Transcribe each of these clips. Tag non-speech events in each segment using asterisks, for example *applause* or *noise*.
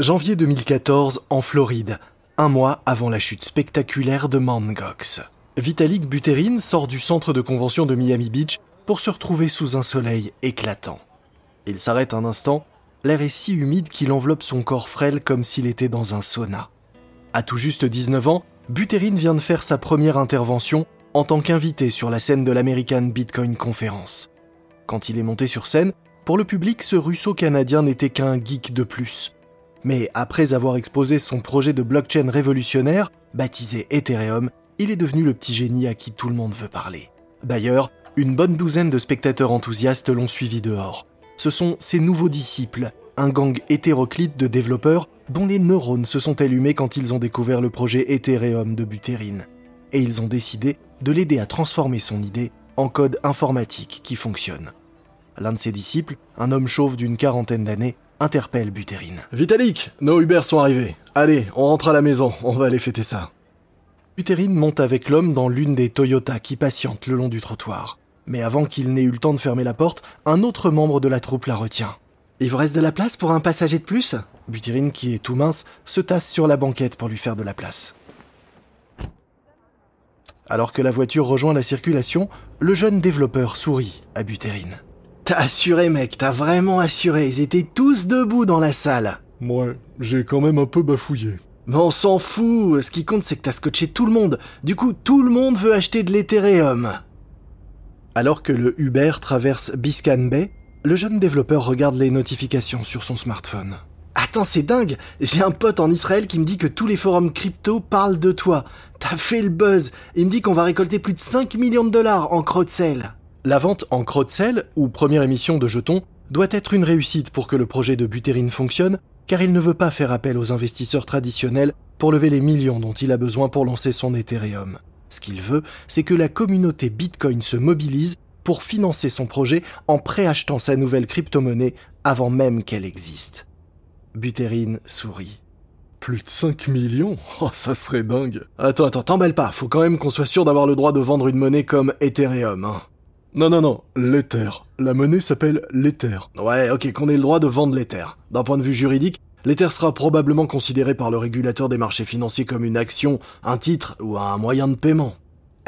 Janvier 2014, en Floride, un mois avant la chute spectaculaire de Mt. Gox. Vitalik Buterin sort du centre de convention de Miami Beach pour se retrouver sous un soleil éclatant. Il s'arrête un instant, l'air est si humide qu'il enveloppe son corps frêle comme s'il était dans un sauna. À tout juste 19 ans, Buterin vient de faire sa première intervention en tant qu'invité sur la scène de l'American Bitcoin Conference. Quand il est monté sur scène, pour le public, ce russo-canadien n'était qu'un geek de plus. Mais après avoir exposé son projet de blockchain révolutionnaire, baptisé Ethereum, il est devenu le petit génie à qui tout le monde veut parler. D'ailleurs, une bonne douzaine de spectateurs enthousiastes l'ont suivi dehors. Ce sont ses nouveaux disciples, un gang hétéroclite de développeurs dont les neurones se sont allumés quand ils ont découvert le projet Ethereum de Buterin. Et ils ont décidé de l'aider à transformer son idée en code informatique qui fonctionne. L'un de ses disciples, un homme chauve d'une quarantaine d'années, interpelle Buterin. Vitalik, nos Uber sont arrivés. Allez, on rentre à la maison, on va aller fêter ça. Buterin monte avec l'homme dans l'une des Toyota qui patientent le long du trottoir. Mais avant qu'il n'ait eu le temps de fermer la porte, un autre membre de la troupe la retient. Il vous reste de la place pour un passager de plus? Buterin, qui est tout mince, se tasse sur la banquette pour lui faire de la place. Alors que la voiture rejoint la circulation, le jeune développeur sourit à Buterin. T'as assuré, mec, t'as vraiment assuré. Ils étaient tous debout dans la salle. Ouais, j'ai quand même un peu bafouillé. Mais on s'en fout. Ce qui compte, c'est que t'as scotché tout le monde. Du coup, tout le monde veut acheter de l'Ethereum. Alors que le Uber traverse Biscan Bay, le jeune développeur regarde les notifications sur son smartphone. Attends, c'est dingue J'ai un pote en Israël qui me dit que tous les forums crypto parlent de toi. T'as fait le buzz Il me dit qu'on va récolter plus de 5 millions de dollars en crowd-sale. La vente en crowd-sale, ou première émission de jetons, doit être une réussite pour que le projet de Buterin fonctionne, car il ne veut pas faire appel aux investisseurs traditionnels pour lever les millions dont il a besoin pour lancer son Ethereum. Ce qu'il veut, c'est que la communauté Bitcoin se mobilise pour financer son projet en préachetant sa nouvelle crypto-monnaie avant même qu'elle existe. Buterin sourit. Plus de 5 millions? *laughs* Oh, ça serait dingue. Attends, attends, t'emballe pas, faut quand même qu'on soit sûr d'avoir le droit de vendre une monnaie comme Ethereum, hein. Non, non, non, l'Ether. La monnaie s'appelle l'Ether. Ouais, ok, qu'on ait le droit de vendre l'Ether. D'un point de vue juridique, l'Ether sera probablement considéré par le régulateur des marchés financiers comme une action, un titre ou un moyen de paiement.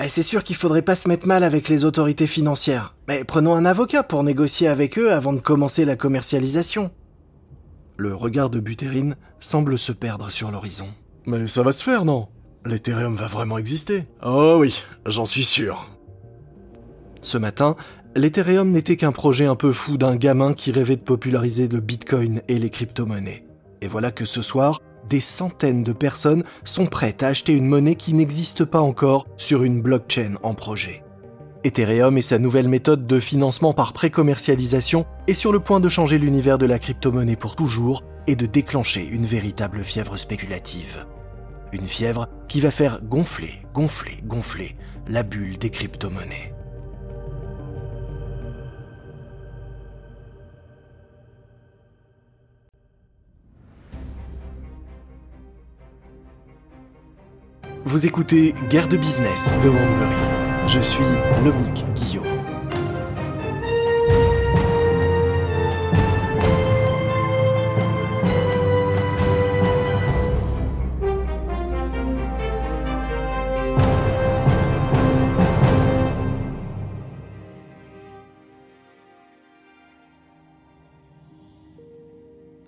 Eh, c'est sûr qu'il faudrait pas se mettre mal avec les autorités financières. Mais prenons un avocat pour négocier avec eux avant de commencer la commercialisation. Le regard de Buterin semble se perdre sur l'horizon. Mais ça va se faire, non? L'Ethereum va vraiment exister? Oh oui, j'en suis sûr. Ce matin, l'Ethereum n'était qu'un projet un peu fou d'un gamin qui rêvait de populariser le Bitcoin et les crypto-monnaies. Et voilà que ce soir, des centaines de personnes sont prêtes à acheter une monnaie qui n'existe pas encore sur une blockchain en projet. Ethereum et sa nouvelle méthode de financement par pré-commercialisation est sur le point de changer l'univers de la crypto-monnaie pour toujours et de déclencher une véritable fièvre spéculative. Une fièvre qui va faire gonfler, gonfler, gonfler la bulle des crypto-monnaies. Vous écoutez Guerre de business de Wondery. Je suis Lomic Guillaume.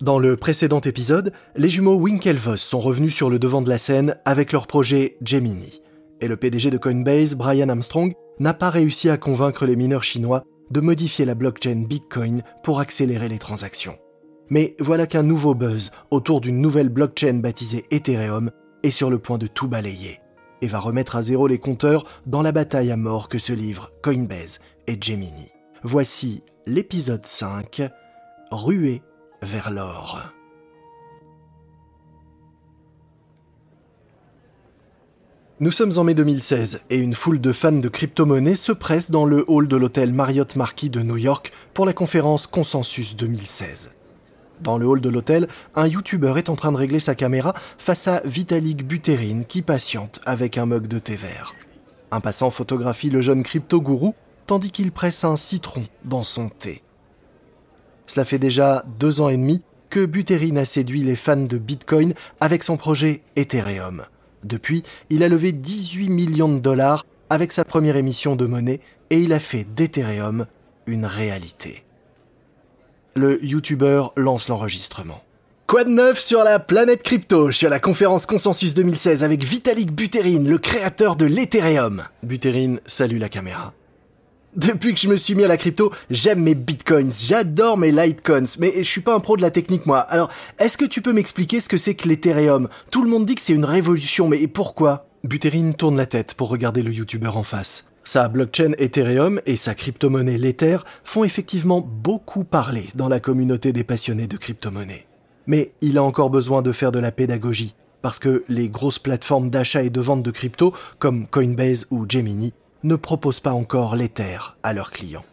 Dans le précédent épisode, les jumeaux Winklevoss sont revenus sur le devant de la scène avec leur projet Gemini. Et le PDG de Coinbase, Brian Armstrong, n'a pas réussi à convaincre les mineurs chinois de modifier la blockchain Bitcoin pour accélérer les transactions. Mais voilà qu'un nouveau buzz autour d'une nouvelle blockchain baptisée Ethereum est sur le point de tout balayer et va remettre à zéro les compteurs dans la bataille à mort que se livrent Coinbase et Gemini. Voici l'épisode 5, Ruée vers l'or. Nous sommes en mai 2016 et une foule de fans de crypto-monnaies se presse dans le hall de l'hôtel Marriott Marquis de New York pour la conférence Consensus 2016. Dans le hall de l'hôtel, un YouTuber est en train de régler sa caméra face à Vitalik Buterin qui patiente avec un mug de thé vert. Un passant photographie le jeune crypto-gourou tandis qu'il presse un citron dans son thé. Cela fait déjà deux ans et demi que Buterin a séduit les fans de Bitcoin avec son projet Ethereum. Depuis, il a levé 18 millions de dollars avec sa première émission de monnaie et il a fait d'Ethereum une réalité. Le YouTuber lance l'enregistrement. Quoi de neuf sur la planète crypto? Je suis à la conférence Consensus 2016 avec Vitalik Buterin, le créateur de l'Ethereum. Buterin salue la caméra. Depuis que je me suis mis à la crypto, j'aime mes bitcoins, j'adore mes litecoins, mais je suis pas un pro de la technique moi. Alors, est-ce que tu peux m'expliquer ce que c'est que l'Ethereum? Tout le monde dit que c'est une révolution, mais pourquoi? Buterin tourne la tête pour regarder le youtubeur en face. Sa blockchain Ethereum et sa crypto-monnaie l'Ether font effectivement beaucoup parler dans la communauté des passionnés de crypto-monnaies. Mais il a encore besoin de faire de la pédagogie, parce que les grosses plateformes d'achat et de vente de crypto, comme Coinbase ou Gemini, ne proposent pas encore l'Ether à leurs clients.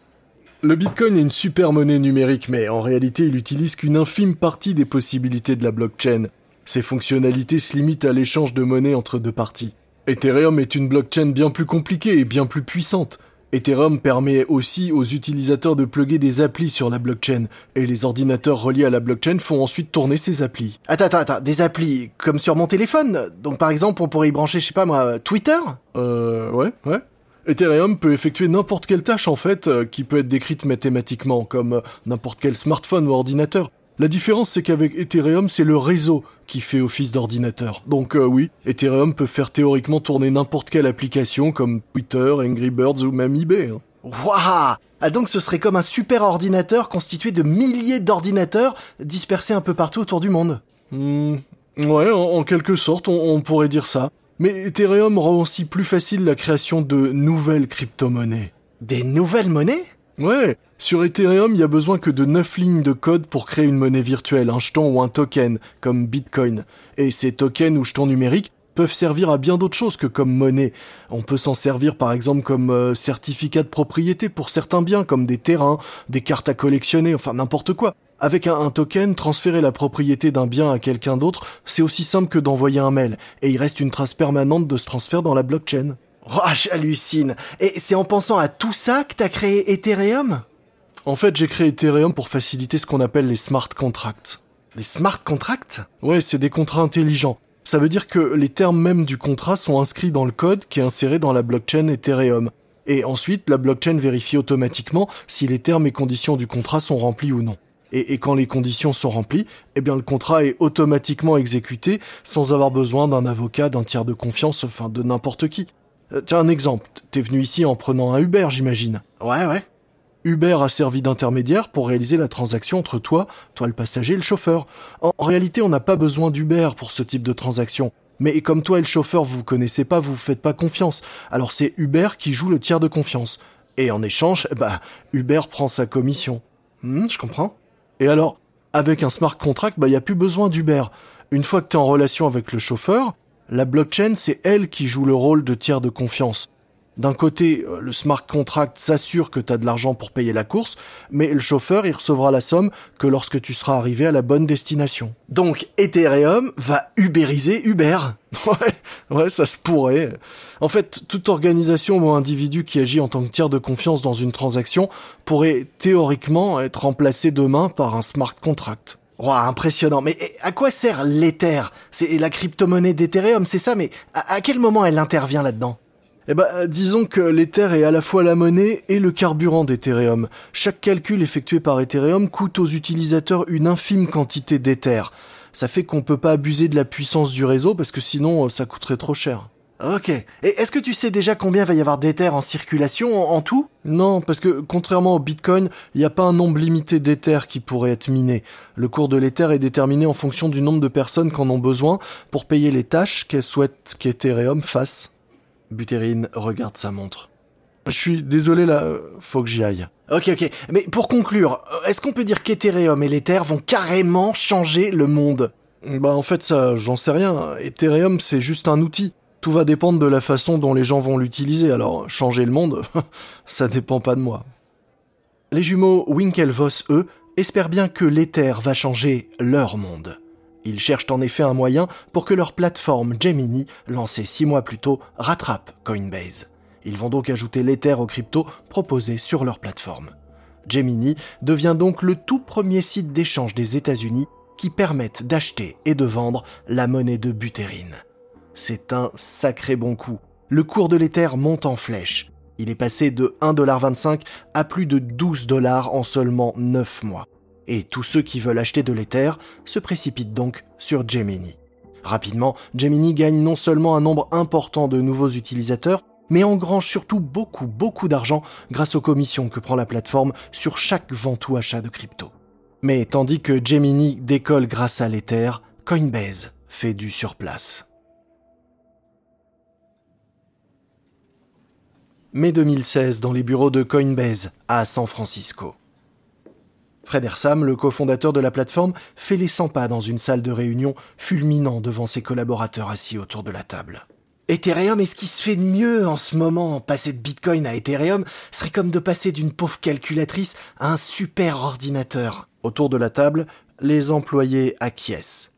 Le Bitcoin est une super monnaie numérique, mais en réalité il utilise qu'une infime partie des possibilités de la blockchain. Ses fonctionnalités se limitent à l'échange de monnaie entre deux parties. Ethereum est une blockchain bien plus compliquée et bien plus puissante. Ethereum permet aussi aux utilisateurs de plugger des applis sur la blockchain, et les ordinateurs reliés à la blockchain font ensuite tourner ces applis. Attends, attends, attends, des applis comme sur mon téléphone Donc par exemple, on pourrait y brancher, je sais pas moi, Twitter? Euh, ouais, ouais. Ethereum peut effectuer n'importe quelle tâche en fait, euh, qui peut être décrite mathématiquement, comme euh, n'importe quel smartphone ou ordinateur. La différence c'est qu'avec Ethereum c'est le réseau qui fait office d'ordinateur. Donc euh, oui, Ethereum peut faire théoriquement tourner n'importe quelle application comme Twitter, Angry Birds ou même eBay. hein. Waouh ah, donc ce serait comme un super ordinateur constitué de milliers d'ordinateurs dispersés un peu partout autour du monde. Hmm, ouais, en, en quelque sorte, on, on pourrait dire ça. Mais Ethereum rend aussi plus facile la création de nouvelles crypto-monnaies. Des nouvelles monnaies? Ouais, sur Ethereum, il y a besoin que de 9 lignes de code pour créer une monnaie virtuelle, un jeton ou un token, comme Bitcoin. Et ces tokens ou jetons numériques peuvent servir à bien d'autres choses que comme monnaie. On peut s'en servir par exemple comme euh, certificat de propriété pour certains biens, comme des terrains, des cartes à collectionner, enfin n'importe quoi. Avec un, token, transférer la propriété d'un bien à quelqu'un d'autre, c'est aussi simple que d'envoyer un mail, et il reste une trace permanente de ce transfert dans la blockchain. Oh, j'hallucine. Et c'est en pensant à tout ça que t'as créé Ethereum? En fait, j'ai créé Ethereum pour faciliter ce qu'on appelle les smart contracts. Les smart contracts? Ouais, c'est des contrats intelligents. Ça veut dire que les termes même du contrat sont inscrits dans le code qui est inséré dans la blockchain Ethereum. Et ensuite, la blockchain vérifie automatiquement si les termes et conditions du contrat sont remplis ou non. Et, et quand les conditions sont remplies, eh bien le contrat est automatiquement exécuté sans avoir besoin d'un avocat, d'un tiers de confiance, enfin de n'importe qui. Euh, tiens un exemple, t'es venu ici en prenant un Uber, j'imagine. Ouais, ouais. Uber a servi d'intermédiaire pour réaliser la transaction entre toi, toi le passager et le chauffeur. En, réalité, on n'a pas besoin d'Uber pour ce type de transaction. Mais comme toi et le chauffeur vous vous connaissez pas, vous vous faites pas confiance. Alors c'est Uber qui joue le tiers de confiance. Et en échange, bah, Uber prend sa commission. Hmm, je comprends. Et alors, avec un smart contract, bah, y a plus besoin d'Uber. Une fois que tu es en relation avec le chauffeur, la blockchain, c'est elle qui joue le rôle de tiers de confiance. D'un côté, euh, le smart contract s'assure que tu as de l'argent pour payer la course, mais le chauffeur, il recevra la somme que lorsque tu seras arrivé à la bonne destination. Donc Ethereum va ubériser Uber. *laughs* Ouais, ouais, ça se pourrait. En fait, toute organisation ou individu qui agit en tant que tiers de confiance dans une transaction pourrait théoriquement être remplacé demain par un smart contract. Wow, impressionnant. Mais eh, à quoi sert l'Ether? C'est la crypto-monnaie d'Ethereum, c'est ça, mais à quel moment elle intervient là-dedans? Eh ben, disons que l'Ether est à la fois la monnaie et le carburant d'Ethereum. Chaque calcul effectué par Ethereum coûte aux utilisateurs une infime quantité d'Ether. Ça fait qu'on peut pas abuser de la puissance du réseau parce que sinon euh, ça coûterait trop cher. Ok. Et est-ce que tu sais déjà combien va y avoir d'Ether en circulation en, en tout? Non, parce que contrairement au Bitcoin, il n'y a pas un nombre limité d'Ether qui pourrait être miné. Le cours de l'Ether est déterminé en fonction du nombre de personnes qui en ont besoin pour payer les tâches qu'elles souhaitent qu'Ethereum fasse. Buterin regarde sa montre. Je suis désolé là, faut que j'y aille. Ok, ok. Mais pour conclure, euh, est-ce qu'on peut dire qu'Ethereum et l'Ether vont carrément changer le monde? Bah en fait ça, j'en sais rien. Ethereum c'est juste un outil. Tout va dépendre de la façon dont les gens vont l'utiliser. Alors changer le monde, *laughs* ça dépend pas de moi. Les jumeaux Winklevoss, eux, espèrent bien que l'Ether va changer leur monde. Ils cherchent en effet un moyen pour que leur plateforme Gemini, lancée six mois plus tôt, rattrape Coinbase. Ils vont donc ajouter l'Ether aux cryptos proposés sur leur plateforme. Gemini devient donc le tout premier site d'échange des États-Unis qui permettent d'acheter et de vendre la monnaie de Buterin. C'est un sacré bon coup. Le cours de l'Ether monte en flèche. Il est passé de 1,25$ à plus de 12 dollars en seulement 9 mois. Et tous ceux qui veulent acheter de l'Ether se précipitent donc sur Gemini. Rapidement, Gemini gagne non seulement un nombre important de nouveaux utilisateurs, mais engrange surtout beaucoup, beaucoup d'argent grâce aux commissions que prend la plateforme sur chaque vente ou achat de crypto. Mais tandis que Gemini décolle grâce à l'Ether, Coinbase fait du surplace. Mai 2016 dans les bureaux de Coinbase à San Francisco. Fred Ersam, le cofondateur de la plateforme, fait les 100 pas dans une salle de réunion, fulminant devant ses collaborateurs assis autour de la table. Ethereum est ce qui se fait de mieux en ce moment? Passer de Bitcoin à Ethereum serait comme de passer d'une pauvre calculatrice à un super ordinateur. Autour de la table, les employés acquiescent.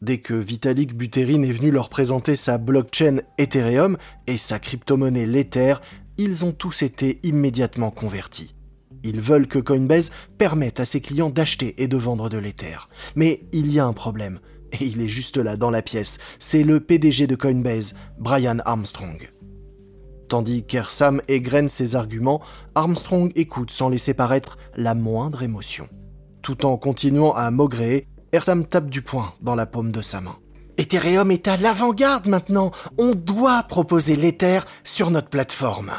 Dès que Vitalik Buterin est venu leur présenter sa blockchain Ethereum et sa crypto-monnaie l'Ether, ils ont tous été immédiatement convertis. Ils veulent que Coinbase permette à ses clients d'acheter et de vendre de l'Ether. Mais il y a un problème, et il est juste là dans la pièce. C'est le PDG de Coinbase, Brian Armstrong. Tandis qu'Ersam égrène ses arguments, Armstrong écoute sans laisser paraître la moindre émotion. Tout en continuant à maugréer, Ersam tape du poing dans la paume de sa main. Ethereum est à l'avant-garde maintenant. On doit proposer l'Ether sur notre plateforme.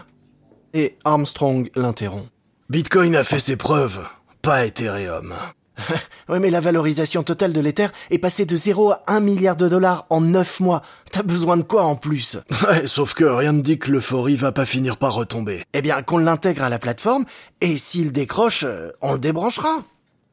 Et Armstrong l'interrompt. Bitcoin a fait ses preuves, pas Ethereum. *laughs* oui, mais la valorisation totale de l'Ether est passée de 0 à 1 milliard de dollars en 9 mois. T'as besoin de quoi en plus? Ouais, sauf que rien ne dit que l'euphorie va pas finir par retomber. Eh bien, qu'on l'intègre à la plateforme, et s'il décroche, euh, on le débranchera.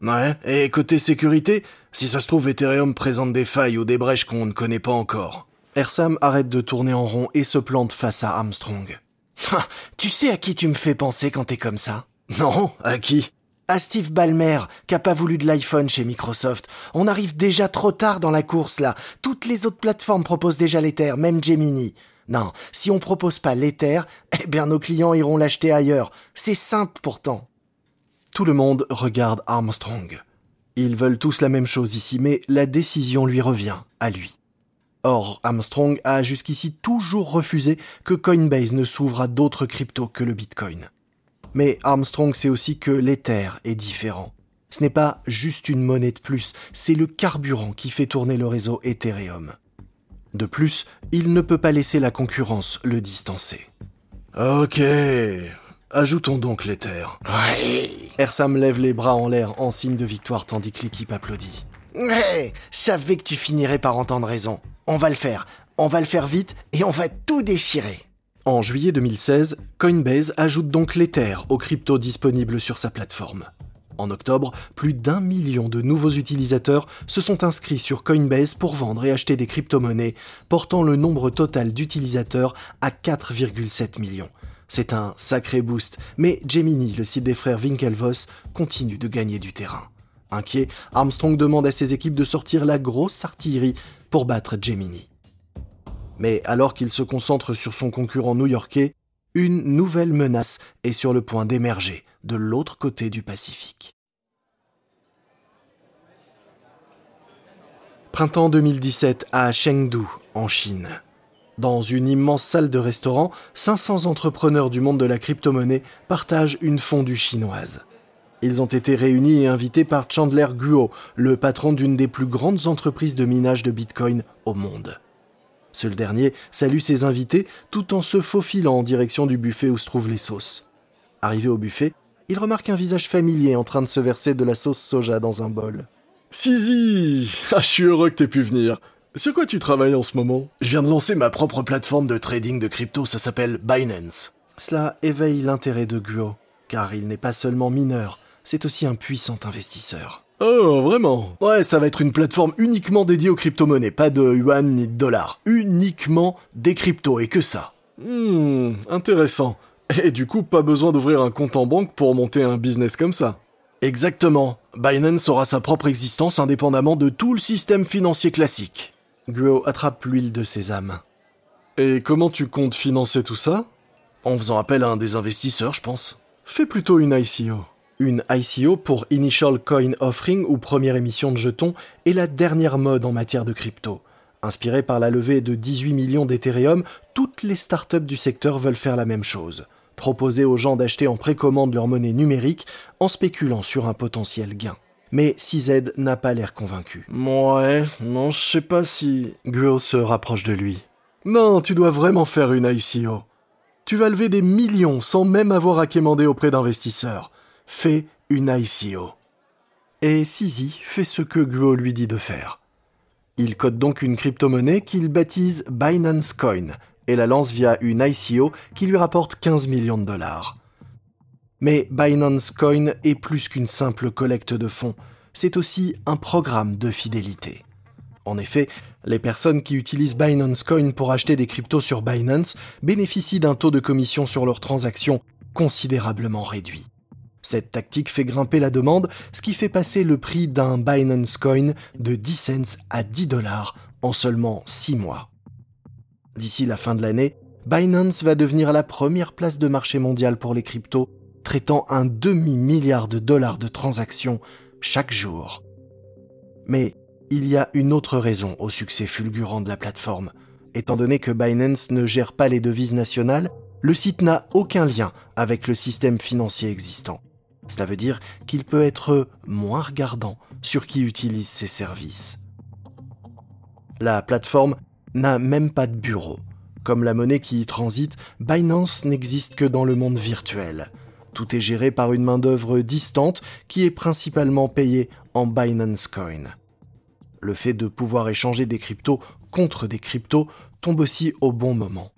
Ouais, et côté sécurité, si ça se trouve, Ethereum présente des failles ou des brèches qu'on ne connaît pas encore. Ersam arrête de tourner en rond et se plante face à Armstrong. *laughs* tu sais à qui tu me fais penser quand t'es comme ça? Non, à qui? À Steve Ballmer, qui a pas voulu de l'iPhone chez Microsoft. On arrive déjà trop tard dans la course là. Toutes les autres plateformes proposent déjà l'Ether, même Gemini. Non, si on propose pas l'Ether, *laughs* eh bien nos clients iront l'acheter ailleurs. C'est simple pourtant. Tout le monde regarde Armstrong. Ils veulent tous la même chose ici, mais la décision lui revient, à lui. Or, Armstrong a jusqu'ici toujours refusé que Coinbase ne s'ouvre à d'autres cryptos que le Bitcoin. Mais Armstrong sait aussi que l'Ether est différent. Ce n'est pas juste une monnaie de plus, c'est le carburant qui fait tourner le réseau Ethereum. De plus, il ne peut pas laisser la concurrence le distancer. Ok, ajoutons donc l'Ether. Ouais. Ersam lève les bras en l'air en signe de victoire tandis que l'équipe applaudit. Ouais, je savais que tu finirais par entendre raison. On va le faire. On va le faire vite et on va tout déchirer. En juillet 2016, Coinbase ajoute donc l'Ether aux cryptos disponibles sur sa plateforme. En octobre, plus d'un million de nouveaux utilisateurs se sont inscrits sur Coinbase pour vendre et acheter des crypto-monnaies, portant le nombre total d'utilisateurs à 4,7 millions. C'est un sacré boost, mais Gemini, le site des frères Winklevoss, continue de gagner du terrain. Inquiet, Armstrong demande à ses équipes de sortir la grosse artillerie pour battre Gemini. Mais alors qu'il se concentre sur son concurrent new-yorkais, une nouvelle menace est sur le point d'émerger de l'autre côté du Pacifique. Printemps 2017 à Chengdu, en Chine. Dans une immense salle de restaurant, 500 entrepreneurs du monde de la crypto-monnaie partagent une fondue chinoise. Ils ont été réunis et invités par Chandler Guo, le patron d'une des plus grandes entreprises de minage de Bitcoin au monde. Ce dernier salue ses invités tout en se faufilant en direction du buffet où se trouvent les sauces. Arrivé au buffet, il remarque un visage familier en train de se verser de la sauce soja dans un bol. Sizi Ah, je suis heureux que t'aies pu venir. Sur quoi tu travailles en ce moment? Je viens de lancer ma propre plateforme de trading de crypto, ça s'appelle Binance. Cela éveille l'intérêt de Guo, car il n'est pas seulement mineur, c'est aussi un puissant investisseur. Oh, vraiment Ouais, ça va être une plateforme uniquement dédiée aux crypto-monnaies, pas de yuan ni de dollars. Uniquement des cryptos et que ça. Hmm, intéressant. Et du coup, pas besoin d'ouvrir un compte en banque pour monter un business comme ça. Exactement. Binance aura sa propre existence indépendamment de tout le système financier classique. Guo attrape l'huile de ses âmes. Et comment tu comptes financer tout ça? En faisant appel à un des investisseurs, je pense. Fais plutôt une ICO. Une ICO pour Initial Coin Offering ou première émission de jetons est la dernière mode en matière de crypto. Inspirée par la levée de 18 millions d'Ethereum, toutes les startups du secteur veulent faire la même chose. Proposer aux gens d'acheter en précommande leur monnaie numérique en spéculant sur un potentiel gain. Mais CZ n'a pas l'air convaincu. Ouais, non, je sais pas si... Guo se rapproche de lui. Non, tu dois vraiment faire une ICO. Tu vas lever des millions sans même avoir à quémander auprès d'investisseurs. Fais une ICO. Et Sizi fait ce que Guo lui dit de faire. Il code donc une crypto-monnaie qu'il baptise Binance Coin et la lance via une ICO qui lui rapporte 15 millions de dollars. Mais Binance Coin est plus qu'une simple collecte de fonds, c'est aussi un programme de fidélité. En effet, les personnes qui utilisent Binance Coin pour acheter des cryptos sur Binance bénéficient d'un taux de commission sur leurs transactions considérablement réduit. Cette tactique fait grimper la demande, ce qui fait passer le prix d'un Binance Coin de 10 cents à 10 dollars en seulement 6 mois. D'ici la fin de l'année, Binance va devenir la première place de marché mondial pour les cryptos, traitant un demi-milliard de dollars de transactions chaque jour. Mais il y a une autre raison au succès fulgurant de la plateforme. Étant donné que Binance ne gère pas les devises nationales, le site n'a aucun lien avec le système financier existant. Cela veut dire qu'il peut être moins regardant sur qui utilise ses services. La plateforme n'a même pas de bureau. Comme la monnaie qui y transite, Binance n'existe que dans le monde virtuel. Tout est géré par une main-d'œuvre distante qui est principalement payée en Binance Coin. Le fait de pouvoir échanger des cryptos contre des cryptos tombe aussi au bon moment.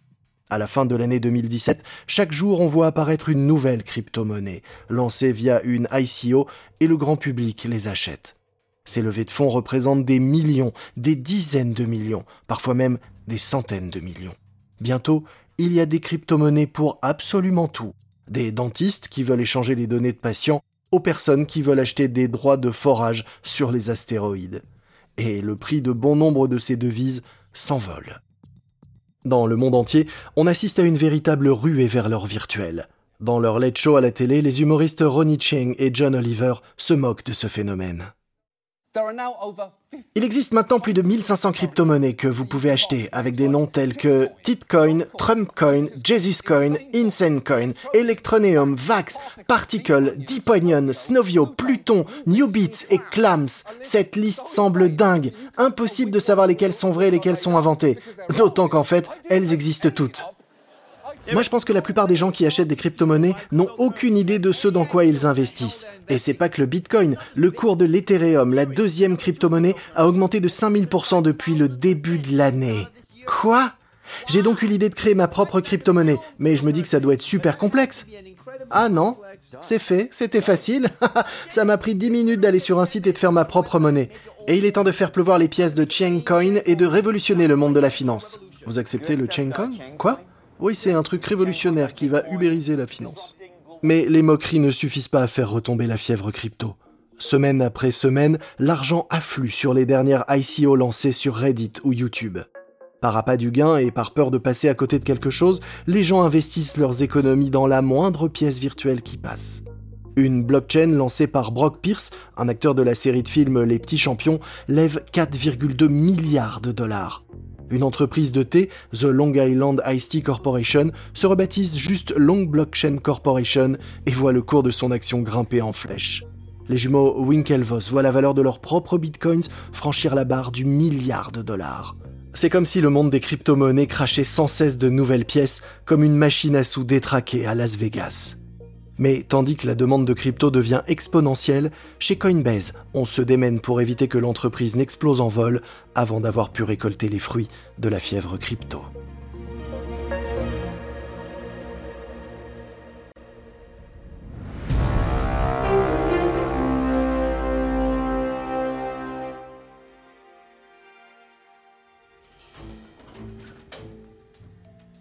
À la fin de l'année 2017, chaque jour on voit apparaître une nouvelle crypto-monnaie, lancée via une ICO et le grand public les achète. Ces levées de fonds représentent des millions, des dizaines de millions, parfois même des centaines de millions. Bientôt, il y a des crypto-monnaies pour absolument tout. Des dentistes qui veulent échanger les données de patients aux personnes qui veulent acheter des droits de forage sur les astéroïdes. Et le prix de bon nombre de ces devises s'envole. Dans le monde entier, on assiste à une véritable ruée vers l'or virtuel. Dans leur late show à la télé, les humoristes Ronnie Cheng et John Oliver se moquent de ce phénomène. Il existe maintenant plus de 1500 crypto-monnaies que vous pouvez acheter avec des noms tels que Titcoin, Trumpcoin, JesusCoin, InsaneCoin, Electroneum, Vax, Particle, Deeponion, Snovio, Pluton, Newbits et Clams. Cette liste semble dingue. Impossible de savoir lesquelles sont vraies et lesquelles sont inventées. D'autant qu'en fait, elles existent toutes. Moi, je pense que la plupart des gens qui achètent des crypto-monnaies n'ont aucune idée de ce dans quoi ils investissent. Et c'est pas que le Bitcoin. Le cours de l'Ethereum, la deuxième crypto-monnaie, a augmenté de 5000% depuis le début de l'année. Quoi? J'ai donc eu l'idée de créer ma propre crypto-monnaie, mais je me dis que ça doit être super complexe. Ah non, c'est fait, c'était facile. *laughs* ça m'a pris 10 minutes d'aller sur un site et de faire ma propre monnaie. Et il est temps de faire pleuvoir les pièces de Coin et de révolutionner le monde de la finance. Vous acceptez le Coin? Quoi? Oui, c'est un truc révolutionnaire qui va ubériser la finance. Mais les moqueries ne suffisent pas à faire retomber la fièvre crypto. Semaine après semaine, l'argent afflue sur les dernières ICO lancées sur Reddit ou YouTube. Par appât du gain et par peur de passer à côté de quelque chose, les gens investissent leurs économies dans la moindre pièce virtuelle qui passe. Une blockchain lancée par Brock Pierce, un acteur de la série de films Les Petits Champions, lève 4,2 milliards de dollars. Une entreprise de thé, The Long Island Ice Tea Corporation, se rebaptise juste Long Blockchain Corporation et voit le cours de son action grimper en flèche. Les jumeaux Winklevoss voient la valeur de leurs propres bitcoins franchir la barre du milliard de dollars. C'est comme si le monde des crypto-monnaies crachait sans cesse de nouvelles pièces, comme une machine à sous détraquée à Las Vegas. Mais tandis que la demande de crypto devient exponentielle, chez Coinbase, on se démène pour éviter que l'entreprise n'explose en vol avant d'avoir pu récolter les fruits de la fièvre crypto.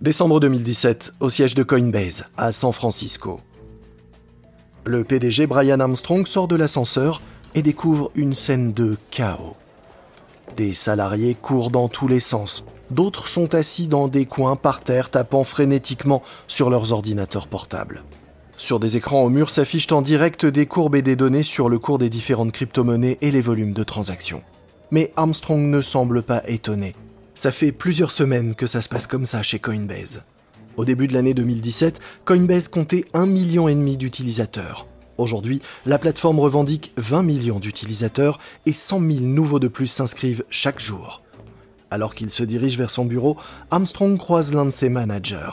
Décembre 2017, au siège de Coinbase, à San Francisco. Le PDG Brian Armstrong sort de l'ascenseur et découvre une scène de chaos. Des salariés courent dans tous les sens, d'autres sont assis dans des coins par terre tapant frénétiquement sur leurs ordinateurs portables. Sur des écrans au mur s'affichent en direct des courbes et des données sur le cours des différentes crypto-monnaies et les volumes de transactions. Mais Armstrong ne semble pas étonné. Ça fait plusieurs semaines que ça se passe comme ça chez Coinbase. Au début de l'année 2017, Coinbase comptait 1,5 million d'utilisateurs. Aujourd'hui, la plateforme revendique 20 millions d'utilisateurs et 100 000 nouveaux de plus s'inscrivent chaque jour. Alors qu'il se dirige vers son bureau, Armstrong croise l'un de ses managers.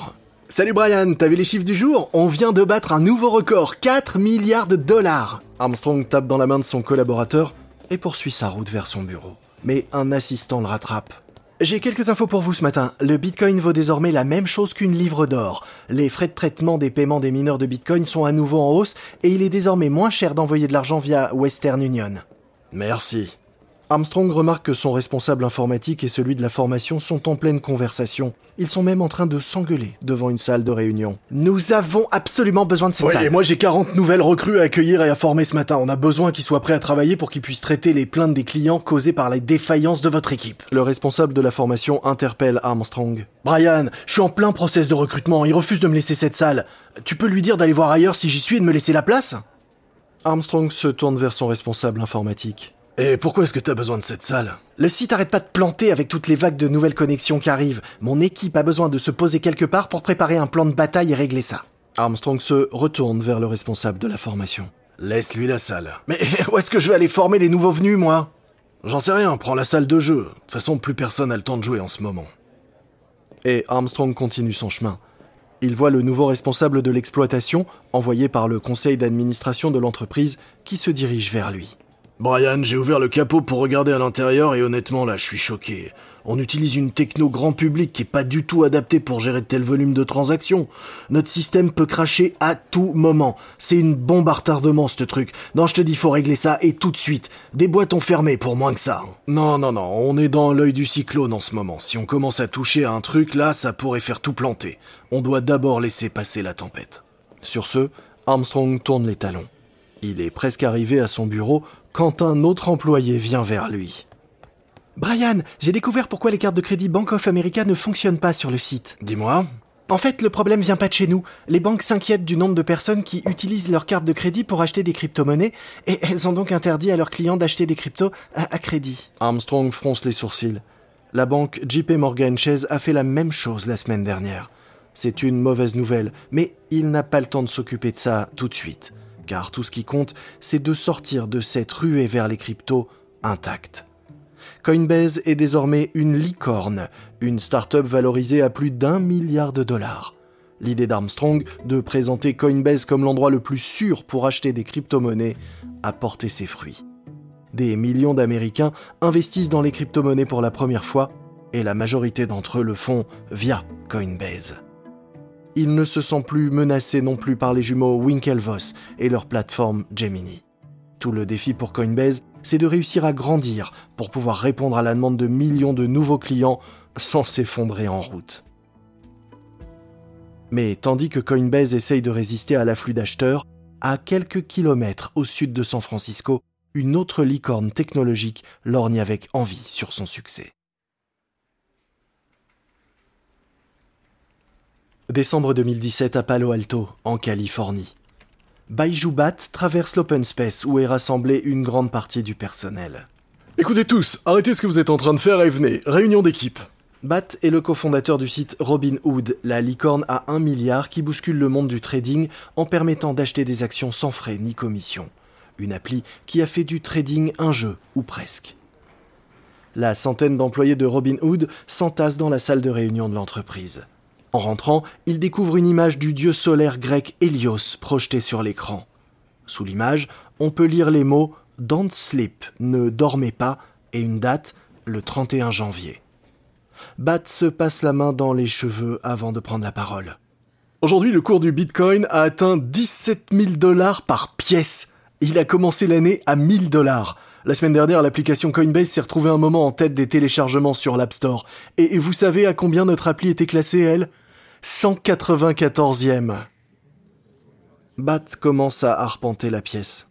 Salut Brian, t'as vu les chiffres du jour? On vient de battre un nouveau record, 4 milliards de dollars Armstrong tape dans la main de son collaborateur et poursuit sa route vers son bureau. Mais un assistant le rattrape. J'ai quelques infos pour vous ce matin. Le Bitcoin vaut désormais la même chose qu'une livre d'or. Les frais de traitement des paiements des mineurs de Bitcoin sont à nouveau en hausse et il est désormais moins cher d'envoyer de l'argent via Western Union. Merci. Armstrong remarque que son responsable informatique et celui de la formation sont en pleine conversation. Ils sont même en train de s'engueuler devant une salle de réunion. Nous avons absolument besoin de cette salle. Et moi j'ai 40 nouvelles recrues à accueillir et à former ce matin. On a besoin qu'ils soient prêts à travailler pour qu'ils puissent traiter les plaintes des clients causées par les défaillances de votre équipe. Le responsable de la formation interpelle Armstrong. Brian, je suis en plein process de recrutement. Il refuse de me laisser cette salle. Tu peux lui dire d'aller voir ailleurs si j'y suis et de me laisser la place? Armstrong se tourne vers son responsable informatique. Et pourquoi est-ce que t'as besoin de cette salle? Le site arrête pas de planter avec toutes les vagues de nouvelles connexions qui arrivent. Mon équipe a besoin de se poser quelque part pour préparer un plan de bataille et régler ça. Armstrong se retourne vers le responsable de la formation. Laisse-lui la salle. Mais *laughs* où est-ce que je vais aller former les nouveaux venus, moi? J'en sais rien, prends la salle de jeu. De toute façon, plus personne a le temps de jouer en ce moment. Et Armstrong continue son chemin. Il voit le nouveau responsable de l'exploitation, envoyé par le conseil d'administration de l'entreprise, qui se dirige vers lui. Brian, j'ai ouvert le capot pour regarder à l'intérieur et honnêtement là, je suis choqué. On utilise une techno grand public qui est pas du tout adaptée pour gérer tel volume de transactions. Notre système peut cracher à tout moment. C'est une bombe à retardement, ce truc. Non, je te dis, faut régler ça et tout de suite. Des boîtes ont fermé pour moins que ça. Non, non, non, on est dans l'œil du cyclone en ce moment. Si on commence à toucher à un truc, là, ça pourrait faire tout planter. On doit d'abord laisser passer la tempête. Sur ce, Armstrong tourne les talons. Il est presque arrivé à son bureau quand un autre employé vient vers lui. Brian, j'ai découvert pourquoi les cartes de crédit Bank of America ne fonctionnent pas sur le site. Dis-moi. En fait, le problème vient pas de chez nous. Les banques s'inquiètent du nombre de personnes qui utilisent leurs cartes de crédit pour acheter des crypto-monnaies et elles ont donc interdit à leurs clients d'acheter des cryptos à, crédit. Armstrong fronce les sourcils. La banque JP Morgan Chase a fait la même chose la semaine dernière. C'est une mauvaise nouvelle, mais il n'a pas le temps de s'occuper de ça tout de suite car tout ce qui compte, c'est de sortir de cette ruée vers les cryptos intacte. Coinbase est désormais une licorne, une start-up valorisée à plus d'un milliard de dollars. L'idée d'Armstrong de présenter Coinbase comme l'endroit le plus sûr pour acheter des crypto-monnaies a porté ses fruits. Des millions d'Américains investissent dans les crypto-monnaies pour la première fois et la majorité d'entre eux le font via Coinbase il ne se sent plus menacé non plus par les jumeaux Winklevoss et leur plateforme Gemini. Tout le défi pour Coinbase, c'est de réussir à grandir pour pouvoir répondre à la demande de millions de nouveaux clients sans s'effondrer en route. Mais tandis que Coinbase essaye de résister à l'afflux d'acheteurs, à quelques kilomètres au sud de San Francisco, une autre licorne technologique lorgne avec envie sur son succès. Décembre 2017 à Palo Alto, en Californie. Baiju Bat traverse l'open space où est rassemblée une grande partie du personnel. Écoutez tous, arrêtez ce que vous êtes en train de faire et venez, réunion d'équipe. Bat est le cofondateur du site Robinhood, la licorne à 1 milliard qui bouscule le monde du trading en permettant d'acheter des actions sans frais ni commission. Une appli qui a fait du trading un jeu, ou presque. La centaine d'employés de Robinhood s'entassent dans la salle de réunion de l'entreprise. En rentrant, il découvre une image du dieu solaire grec Hélios projetée sur l'écran. Sous l'image, on peut lire les mots Don't sleep, ne dormez pas, et une date, le 31 janvier. Bat se passe la main dans les cheveux avant de prendre la parole. Aujourd'hui, le cours du Bitcoin a atteint 17 000 dollars par pièce. Il a commencé l'année à 1000 dollars. La semaine dernière, l'application Coinbase s'est retrouvée un moment en tête des téléchargements sur l'App Store. Et vous savez à combien notre appli était classée, elle? 194e. Bat commence à arpenter la pièce.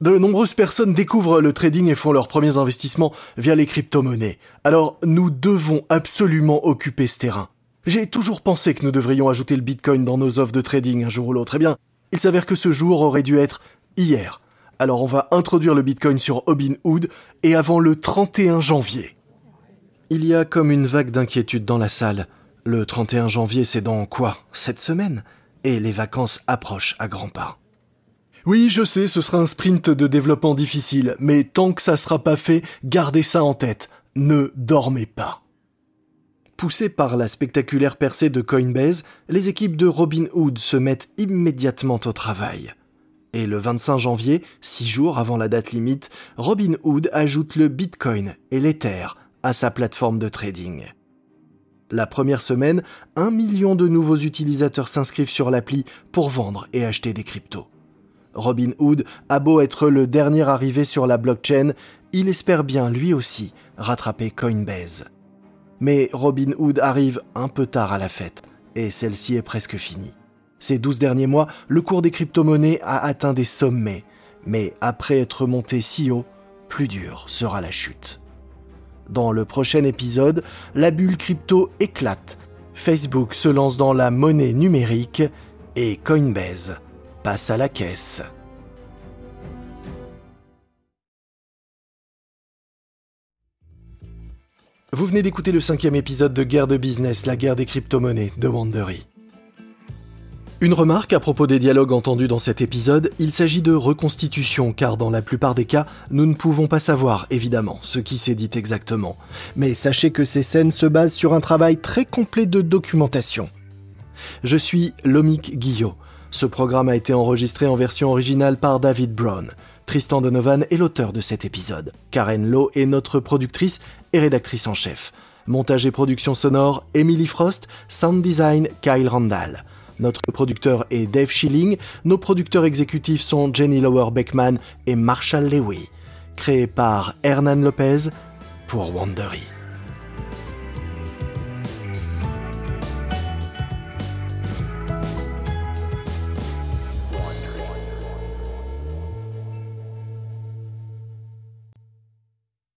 De nombreuses personnes découvrent le trading et font leurs premiers investissements via les crypto-monnaies. Alors, nous devons absolument occuper ce terrain. J'ai toujours pensé que nous devrions ajouter le Bitcoin dans nos offres de trading un jour ou l'autre. Eh bien, Il s'avère que ce jour aurait dû être hier. Alors on va introduire le Bitcoin sur Robinhood et avant le 31 janvier. Il y a comme une vague d'inquiétude dans la salle. Le 31 janvier, c'est dans quoi? Cette semaine Et les vacances approchent à grands pas. Oui, je sais, ce sera un sprint de développement difficile, mais tant que ça sera pas fait, gardez ça en tête. Ne dormez pas. Poussés par la spectaculaire percée de Coinbase, les équipes de Robinhood se mettent immédiatement au travail. Et le 25 janvier, six jours avant la date limite, Robinhood ajoute le Bitcoin et l'Ether à sa plateforme de trading. La première semaine, un million de nouveaux utilisateurs s'inscrivent sur l'appli pour vendre et acheter des cryptos. Robinhood a beau être le dernier arrivé sur la blockchain, il espère bien lui aussi rattraper Coinbase. Mais Robinhood arrive un peu tard à la fête, et celle-ci est presque finie. Ces douze derniers mois, le cours des crypto-monnaies a atteint des sommets, mais après être monté si haut, plus dur sera la chute. Dans le prochain épisode, la bulle crypto éclate, Facebook se lance dans la monnaie numérique et Coinbase passe à la caisse. Vous venez d'écouter le cinquième épisode de Guerre de Business, la guerre des crypto-monnaies de Wandery. Une remarque à propos des dialogues entendus dans cet épisode, il s'agit de reconstitution car dans la plupart des cas, nous ne pouvons pas savoir, évidemment, ce qui s'est dit exactement. Mais sachez que ces scènes se basent sur un travail très complet de documentation. Je suis Lomik Guillot. Ce programme a été enregistré en version originale par David Brown. Tristan Donovan est l'auteur de cet épisode. Karen Lowe est notre productrice et rédactrice en chef. Montage et production sonore, Emily Frost, sound design, Kyle Randall. Notre producteur est Dave Schilling. Nos producteurs exécutifs sont Jenny Lower Beckman et Marshall Lewy. Créé par Hernan Lopez pour Wandery.